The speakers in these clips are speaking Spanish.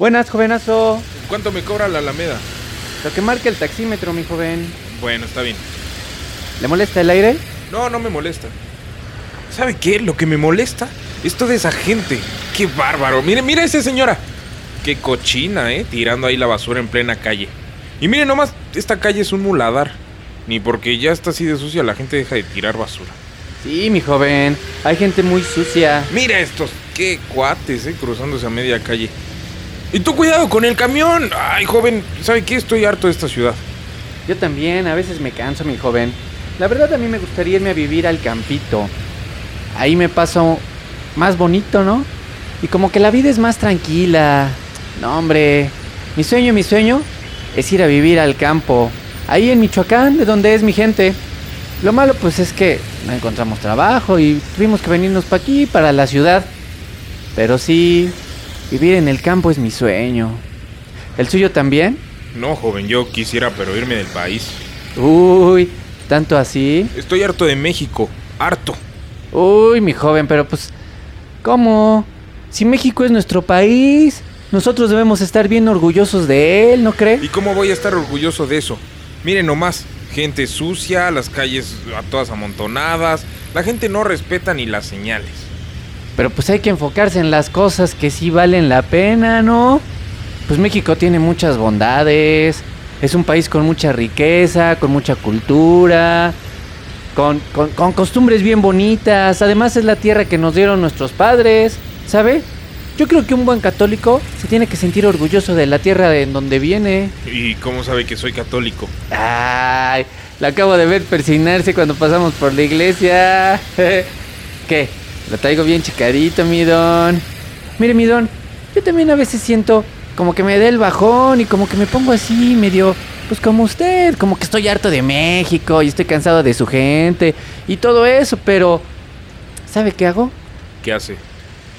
Buenas, jovenazo. ¿Cuánto me cobra la Alameda? Lo que marca el taxímetro, mi joven. Bueno, está bien. ¿Le molesta el aire? No, no me molesta. ¿Sabe qué? Lo que me molesta es toda esa gente. ¡Qué bárbaro! Mire, mire a esa señora. Qué cochina, ¿eh? Tirando ahí la basura en plena calle. Y mire nomás, esta calle es un muladar. Ni porque ya está así de sucia la gente deja de tirar basura. Sí, mi joven. Hay gente muy sucia. Mira estos, qué cuates, ¿eh? Cruzándose a media calle. Y tú cuidado con el camión. Ay, joven, ¿sabe qué? Estoy harto de esta ciudad. Yo también, a veces me canso, mi joven. La verdad a mí me gustaría irme a vivir al campito. Ahí me paso más bonito, ¿no? Y como que la vida es más tranquila. No, hombre. Mi sueño, mi sueño es ir a vivir al campo. Ahí en Michoacán, de donde es mi gente. Lo malo pues es que no encontramos trabajo y tuvimos que venirnos para aquí, para la ciudad. Pero sí, vivir en el campo es mi sueño. ¿El suyo también? No, joven, yo quisiera pero irme del país. Uy, ¿tanto así? Estoy harto de México. Harto. Uy, mi joven, pero pues, ¿cómo? Si México es nuestro país, nosotros debemos estar bien orgullosos de él, ¿no cree? ¿Y cómo voy a estar orgulloso de eso? Miren nomás, gente sucia, las calles a todas amontonadas, la gente no respeta ni las señales. Pero pues hay que enfocarse en las cosas que sí valen la pena, ¿no? Pues México tiene muchas bondades, es un país con mucha riqueza, con mucha cultura, con, con- con costumbres bien bonitas, además es la tierra que nos dieron nuestros padres, ¿sabe? Yo creo que un buen católico se tiene que sentir orgulloso de la tierra de en donde viene. ¿Y cómo sabe que soy católico? Ay, la acabo de ver persignarse cuando pasamos por la iglesia. ¿Qué? Lo traigo bien chicadito, mi don. Mire, mi don, yo también a veces siento como que me da el bajón y como que me pongo así medio, pues como usted, como que estoy harto de México y estoy cansado de su gente y todo eso, pero ¿sabe qué hago? ¿Qué hace?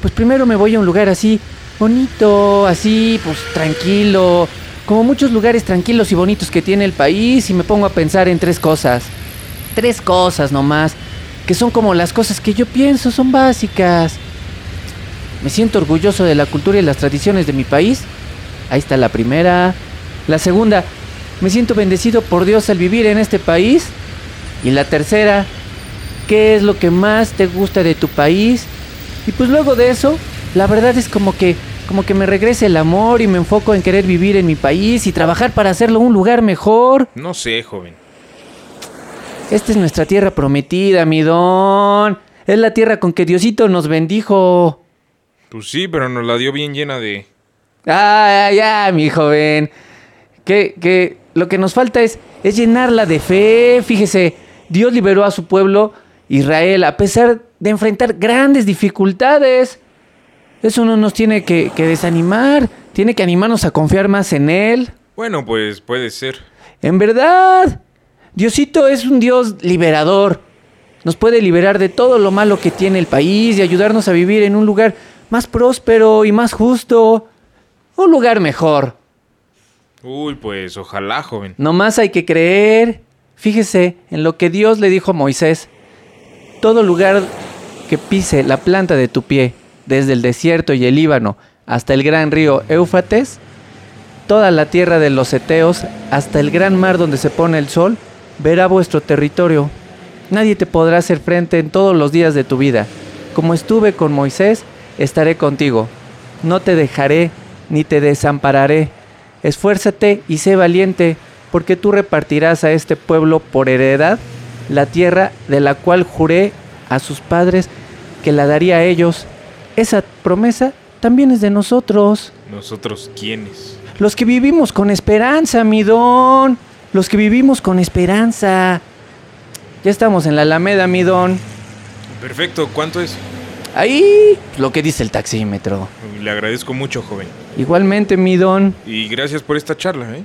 Pues primero me voy a un lugar así, bonito, así, pues tranquilo, como muchos lugares tranquilos y bonitos que tiene el país y me pongo a pensar en tres cosas. Tres cosas nomás, que son como las cosas que yo pienso, son básicas. Me siento orgulloso de la cultura y las tradiciones de mi país. Ahí está la primera. La segunda, me siento bendecido por Dios al vivir en este país. Y la tercera, ¿qué es lo que más te gusta de tu país? Y pues luego de eso, la verdad es como que como que me regrese el amor y me enfoco en querer vivir en mi país y trabajar para hacerlo un lugar mejor. No sé, joven. Esta es nuestra tierra prometida, mi don. Es la tierra con que Diosito nos bendijo. Pues sí, pero nos la dio bien llena de... Ah, ya, mi joven. Que, que lo que nos falta es, es llenarla de fe. Fíjese, Dios liberó a su pueblo, Israel, a pesar de enfrentar grandes dificultades. Eso no nos tiene que, que desanimar. Tiene que animarnos a confiar más en Él. Bueno, pues puede ser. En verdad, Diosito es un Dios liberador. Nos puede liberar de todo lo malo que tiene el país y ayudarnos a vivir en un lugar más próspero y más justo. Un lugar mejor. Uy, pues ojalá, joven. Nomás hay que creer. Fíjese en lo que Dios le dijo a Moisés. Todo lugar que pise la planta de tu pie, desde el desierto y el Líbano hasta el gran río Éufrates, toda la tierra de los Eteos hasta el gran mar donde se pone el sol, verá vuestro territorio. Nadie te podrá hacer frente en todos los días de tu vida. Como estuve con Moisés, estaré contigo. No te dejaré ni te desampararé. Esfuérzate y sé valiente, porque tú repartirás a este pueblo por heredad la tierra de la cual juré a sus padres que la daría a ellos. Esa promesa también es de nosotros. ¿Nosotros quiénes? Los que vivimos con esperanza, mi don. Los que vivimos con esperanza. Ya estamos en la Alameda, mi don. Perfecto, ¿cuánto es? Ahí, lo que dice el taxímetro. Le agradezco mucho, joven. Igualmente, mi don. Y gracias por esta charla, ¿eh?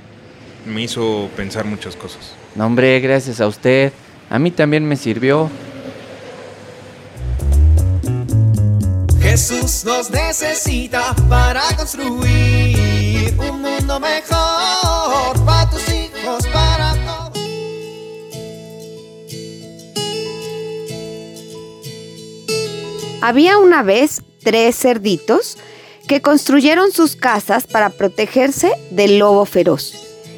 Me hizo pensar muchas cosas. No, hombre, gracias a usted. A mí también me sirvió. Jesús nos necesita para construir un mundo mejor Había una vez tres cerditos que construyeron sus casas para protegerse del lobo feroz.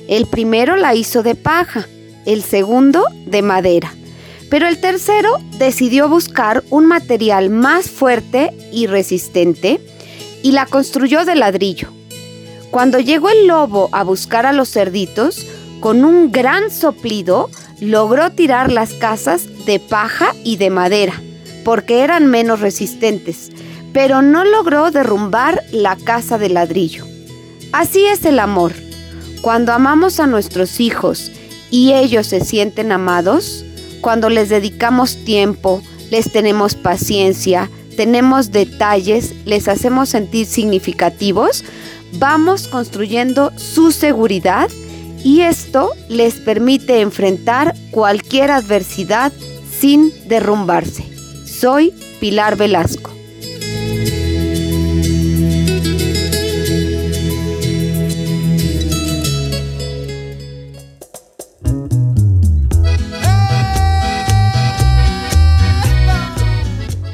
El primero la hizo de paja, el segundo de madera, pero el tercero decidió buscar un material más fuerte y resistente y la construyó de ladrillo. Cuando llegó el lobo a buscar a los cerditos, con un gran soplido logró tirar las casas de paja y de madera, porque eran menos resistentes, pero no logró derrumbar la casa de ladrillo. Así es el amor. Cuando amamos a nuestros hijos y ellos se sienten amados, cuando les dedicamos tiempo, les tenemos paciencia, tenemos detalles, les hacemos sentir significativos, vamos construyendo su seguridad y esto les permite enfrentar cualquier adversidad sin derrumbarse. Soy Pilar Velasco.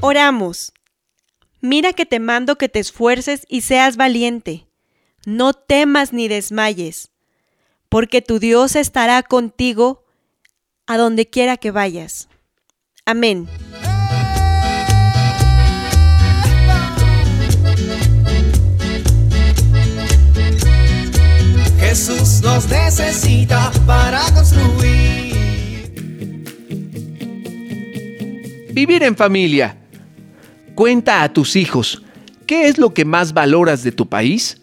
Oramos. Mira que te mando que te esfuerces y seas valiente. No temas ni desmayes, porque tu Dios estará contigo a donde quiera que vayas. Amén. Jesús nos necesita para construir. Vivir en familia. Cuenta a tus hijos, ¿qué es lo que más valoras de tu país?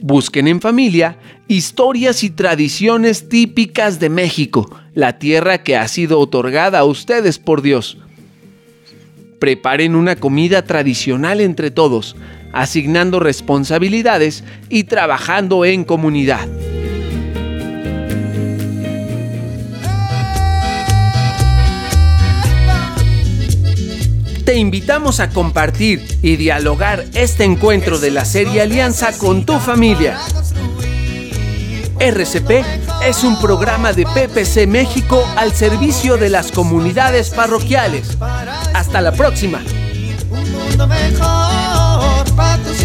Busquen en familia historias y tradiciones típicas de México, la tierra que ha sido otorgada a ustedes por Dios. Preparen una comida tradicional entre todos, asignando responsabilidades y trabajando en comunidad. Te invitamos a compartir y dialogar este encuentro de la serie Alianza con tu familia. RCP es un programa de PPC México al servicio de las comunidades parroquiales. Hasta la próxima. Un mundo